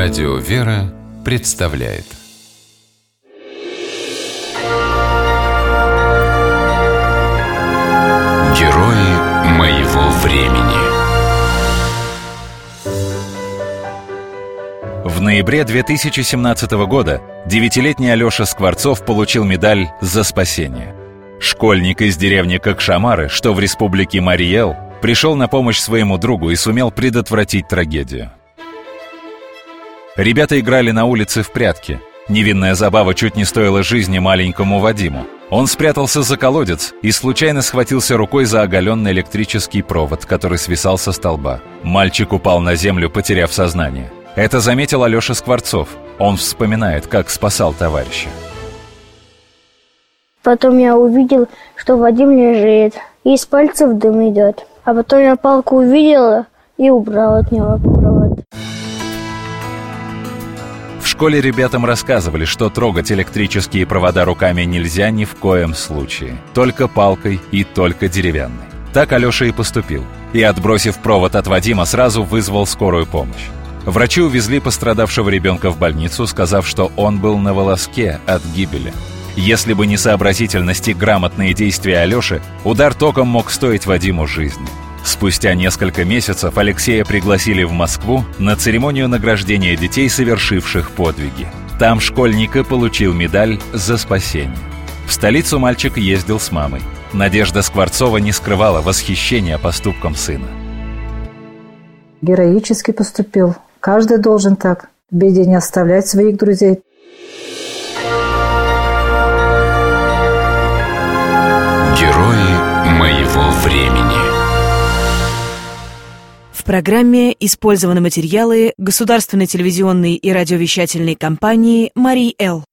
Радио «Вера» представляет Герои моего времени В ноябре 2017 года девятилетний Алеша Скворцов получил медаль «За спасение». Школьник из деревни Кокшамары, что в республике Мариэл, пришел на помощь своему другу и сумел предотвратить трагедию. Ребята играли на улице в прятки. Невинная забава чуть не стоила жизни маленькому Вадиму. Он спрятался за колодец и случайно схватился рукой за оголенный электрический провод, который свисал со столба. Мальчик упал на землю, потеряв сознание. Это заметил Алеша Скворцов. Он вспоминает, как спасал товарища. Потом я увидел, что Вадим лежит, и из пальцев дым идет. А потом я палку увидела и убрал от него провод. Школе ребятам рассказывали, что трогать электрические провода руками нельзя ни в коем случае. Только палкой и только деревянной. Так Алеша и поступил. И, отбросив провод от Вадима, сразу вызвал скорую помощь. Врачи увезли пострадавшего ребенка в больницу, сказав, что он был на волоске от гибели. Если бы не сообразительность и грамотные действия Алёши, удар током мог стоить Вадиму жизни. Спустя несколько месяцев Алексея пригласили в Москву на церемонию награждения детей, совершивших подвиги. Там школьника получил медаль за спасение. В столицу мальчик ездил с мамой. Надежда Скворцова не скрывала восхищения поступком сына. Героически поступил. Каждый должен так. В беде не оставлять своих друзей. Герои моего времени программе использованы материалы государственной телевизионной и радиовещательной компании «Марий Эл».